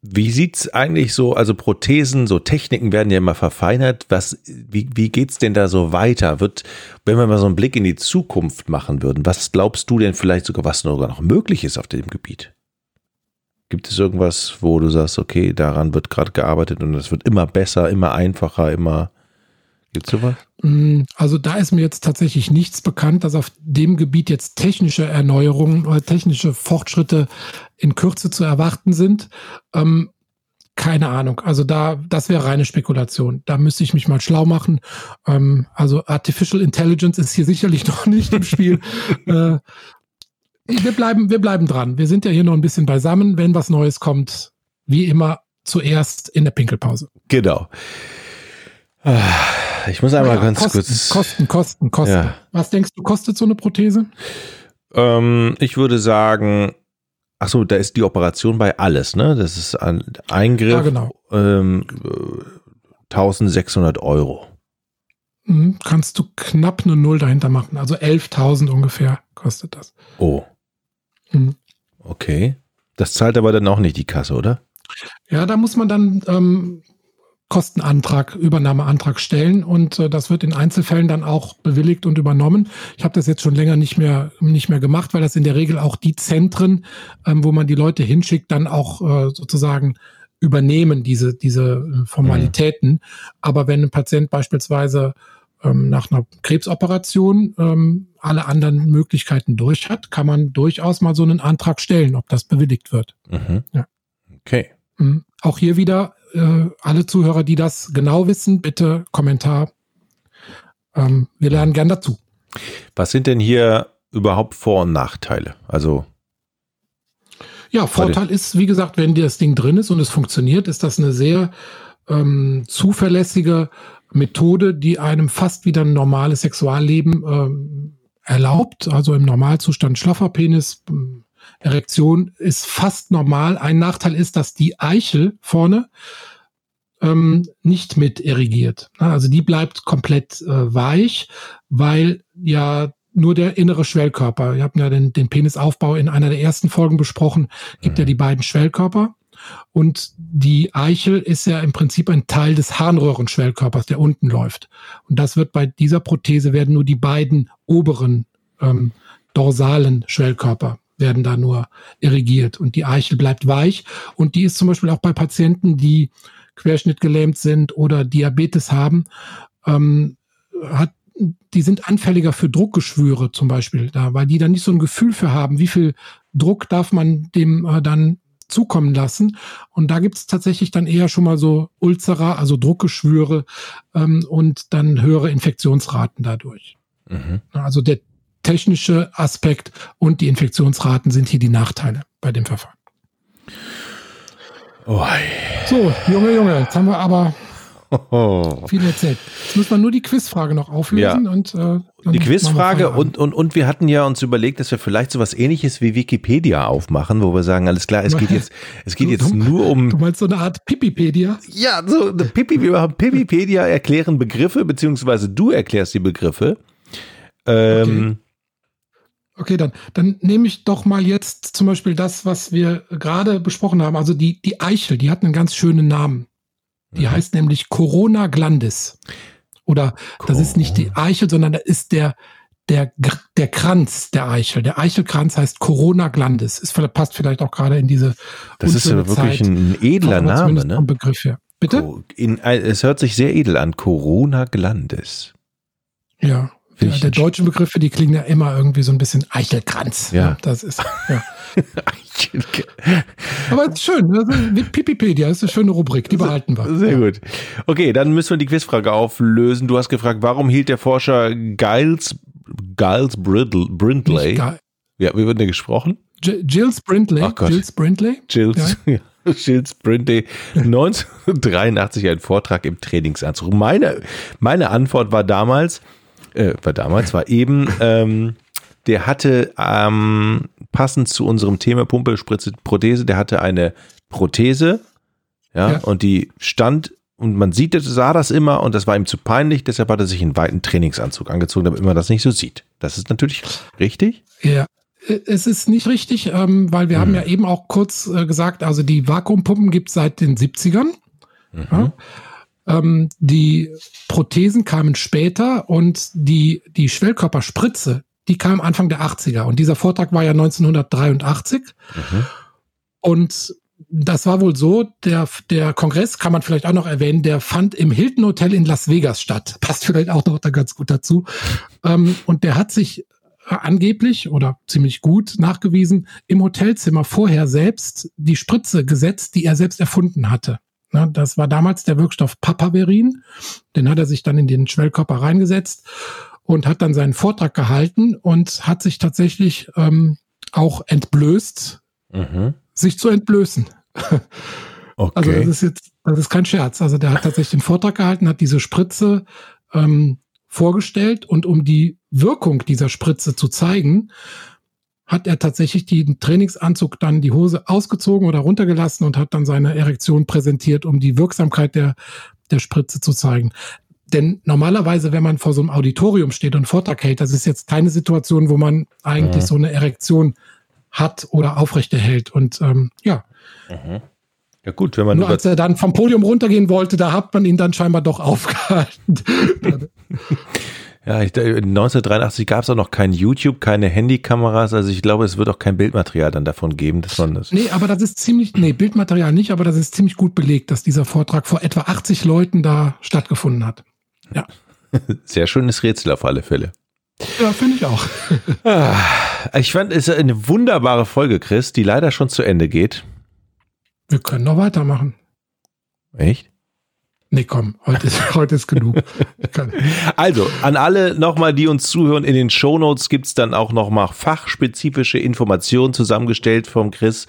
Wie sieht's eigentlich so, also Prothesen, so Techniken werden ja immer verfeinert. Was, wie, wie geht's denn da so weiter? Wird, wenn wir mal so einen Blick in die Zukunft machen würden, was glaubst du denn vielleicht sogar, was sogar noch möglich ist auf dem Gebiet? Gibt es irgendwas, wo du sagst, okay, daran wird gerade gearbeitet und es wird immer besser, immer einfacher, immer, gibt's sowas? Mm, also da ist mir jetzt tatsächlich nichts bekannt, dass auf dem Gebiet jetzt technische Erneuerungen oder technische Fortschritte in Kürze zu erwarten sind. Ähm, keine Ahnung. Also da, das wäre reine Spekulation. Da müsste ich mich mal schlau machen. Ähm, also Artificial Intelligence ist hier sicherlich noch nicht im Spiel. äh, wir bleiben, wir bleiben dran. Wir sind ja hier noch ein bisschen beisammen. Wenn was Neues kommt, wie immer zuerst in der Pinkelpause. Genau. Ah, ich muss einmal Ja, ganz Kosten, kurz. Kosten, Kosten, Kosten. Ja. Was denkst du, kostet so eine Prothese? Ähm, ich würde sagen, ach so, da ist die Operation bei alles, ne? Das ist ein Eingriff. Ja, genau. ähm, äh, 1600 Euro. Mhm, kannst du knapp eine Null dahinter machen. Also 11.000 ungefähr kostet das. Oh, Mhm. okay. Das zahlt aber dann auch nicht die Kasse, oder? Ja, da muss man dann ähm, Kostenantrag, Übernahmeantrag stellen und äh, das wird in Einzelfällen dann auch bewilligt und übernommen. Ich habe das jetzt schon länger nicht mehr nicht mehr gemacht, weil das in der Regel auch die Zentren, ähm, wo man die Leute hinschickt, dann auch äh, sozusagen übernehmen diese diese äh, Formalitäten. Aber wenn ein Patient beispielsweise ähm, nach einer Krebsoperation ähm, alle anderen Möglichkeiten durch hat, kann man durchaus mal so einen Antrag stellen, ob das bewilligt wird. Mhm. Ja. Okay. Mhm. Auch hier wieder äh, alle Zuhörer, die das genau wissen, bitte Kommentar. Ähm, wir lernen gern dazu. Was sind denn hier überhaupt Vor- und Nachteile? Also, Ja, Vorteil ist, wie gesagt, wenn dir das Ding drin ist und es funktioniert, ist das eine sehr ähm, zuverlässige Methode, die einem fast wieder ein normales Sexualleben ähm, erlaubt. Also im Normalzustand schlaffer Penis, ähm, Erektion ist fast normal. Ein Nachteil ist, dass die Eichel vorne ähm, nicht mit erigiert. Also die bleibt komplett äh, weich, weil ja nur der innere Schwellkörper, wir haben ja den, den Penisaufbau in einer der ersten Folgen besprochen, gibt ja die beiden Schwellkörper. Und die Eichel ist ja im Prinzip ein Teil des Harnröhrenschwellkörpers, der unten läuft. Und das wird bei dieser Prothese werden nur die beiden oberen ähm, dorsalen Schwellkörper werden da nur irrigiert und die Eichel bleibt weich und die ist zum Beispiel auch bei Patienten, die querschnittgelähmt sind oder Diabetes haben, ähm, hat, die sind anfälliger für Druckgeschwüre zum Beispiel da, weil die dann nicht so ein Gefühl für haben, wie viel Druck darf man dem äh, dann zukommen lassen. Und da gibt es tatsächlich dann eher schon mal so Ulzera, also Druckgeschwüre ähm, und dann höhere Infektionsraten dadurch. mhm. Also der technische Aspekt und die Infektionsraten sind hier die Nachteile bei dem Verfahren. oh. So, Junge, Junge, jetzt haben wir aber. viel erzählt. Jetzt müssen wir nur die Quizfrage noch auflösen und äh, Die Quizfrage und, und, und wir hatten ja uns überlegt, dass wir vielleicht sowas ähnliches wie Wikipedia aufmachen, wo wir sagen, alles klar, es geht jetzt, es geht Du- jetzt nur um Du meinst so eine Art Pipipedia? Ja, so eine Pipi, wir machen Pipipedia erklären Begriffe, beziehungsweise du erklärst die Begriffe. Ähm, Okay, dann, dann nehme ich doch mal jetzt zum Beispiel das, was wir gerade besprochen haben. Also die, die Eichel, die hat einen ganz schönen Namen. Die Mhm. heißt nämlich Corona glandis. Oder das ist nicht die Eichel, sondern das ist der, der, der Kranz der Eichel. Der Eichelkranz heißt Corona glandis. Es passt vielleicht auch gerade in diese Das ist ja wirklich Zeit, ein edler Name, ne? vom Begriff her. Bitte? In, es hört sich sehr edel an. Corona Glandes. Ja. Der, der ein Sch- deutschen Begriffe, die klingen ja immer irgendwie so ein bisschen Eichelkranz. Ja. Das ist, ja. Aber es ist schön. Also mit Pipipedia ist eine schöne Rubrik, die behalten wir. Sehr gut. Okay, dann müssen wir die Quizfrage auflösen. Du hast gefragt, warum hielt der Forscher Giles, Giles Brindle, Brindley, geil. ja, wie wird der gesprochen? J- Gilles Brindley. Ach Gott. Gilles Brindley. Gilles, Gilles Brindley, 1983 ein Vortrag im Trainingsanzug. Meine, meine Antwort war damals, äh, war damals, war eben, ähm, der hatte ähm, passend zu unserem Thema Pumpelspritze Prothese, der hatte eine Prothese, ja, Ja. und die stand und man sieht, sah das immer und das war ihm zu peinlich, deshalb hat er sich einen weiten Trainingsanzug angezogen, damit man das nicht so sieht. Das ist natürlich richtig. Ja, äh, es ist nicht richtig, ähm, weil wir hm. haben ja eben auch kurz äh, gesagt, also die Vakuumpumpen gibt es seit den 70ern. Mhm. Ja? Ähm, die Prothesen kamen später und die, die Schwellkörperspritze, die kam Anfang der 80er. Und dieser Vortrag war ja 1983. Mhm. Und das war wohl so, der, der Kongress, kann man vielleicht auch noch erwähnen, der fand im Hilton Hotel in Las Vegas statt. Passt vielleicht auch noch da ganz gut dazu. Ähm, und der hat sich angeblich oder ziemlich gut nachgewiesen im Hotelzimmer vorher selbst die Spritze gesetzt, die er selbst erfunden hatte. Na, das war damals der Wirkstoff Papaverin. Den hat er sich dann in den Schwellkörper reingesetzt und hat dann seinen Vortrag gehalten und hat sich tatsächlich ähm, auch entblößt, mhm. sich zu entblößen. Okay. Also das ist jetzt, das ist kein Scherz. Also der hat tatsächlich den Vortrag gehalten, hat diese Spritze ähm, vorgestellt und um die Wirkung dieser Spritze zu zeigen, hat er tatsächlich den Trainingsanzug dann die Hose ausgezogen oder runtergelassen und hat dann seine Erektion präsentiert, um die Wirksamkeit der, der Spritze zu zeigen. Denn normalerweise, wenn man vor so einem Auditorium steht und Vortrag hält, das ist jetzt keine Situation, wo man eigentlich mhm. so eine Erektion hat oder aufrechterhält. Und ähm, ja. Mhm. Ja gut, wenn man Nur als er dann vom Podium runtergehen wollte, da hat man ihn dann scheinbar doch aufgehalten. Ja, ich, 1983 gab es auch noch kein YouTube, keine Handykameras, also ich glaube, es wird auch kein Bildmaterial dann davon geben, dass man das. Nee, aber das ist ziemlich, nee, Bildmaterial nicht, aber das ist ziemlich gut belegt, dass dieser Vortrag vor etwa 80 Leuten da stattgefunden hat. Ja. Sehr schönes Rätsel auf alle Fälle. Ja, finde ich auch. Ah, ich fand es eine wunderbare Folge, Chris, die leider schon zu Ende geht. Wir können noch weitermachen. Echt? Nee, komm, heute ist, heute ist genug. Also, an alle nochmal, die uns zuhören, in den Shownotes gibt es dann auch nochmal fachspezifische Informationen zusammengestellt vom Chris.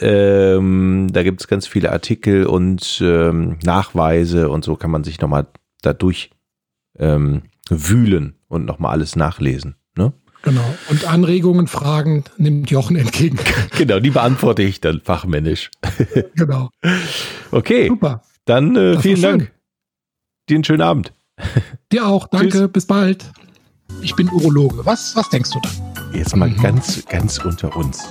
Ähm, da gibt es ganz viele Artikel und ähm, Nachweise und so kann man sich nochmal dadurch ähm, wühlen und nochmal alles nachlesen. Ne? Genau. Und Anregungen, Fragen nimmt Jochen entgegen. genau, die beantworte ich dann fachmännisch. genau. Okay. Super. Dann äh, vielen Dank. Dir einen schönen Abend. Dir auch. Danke. Bis bald. Ich bin Urologe. Was, was denkst du da? Jetzt mal mhm. ganz, ganz unter uns.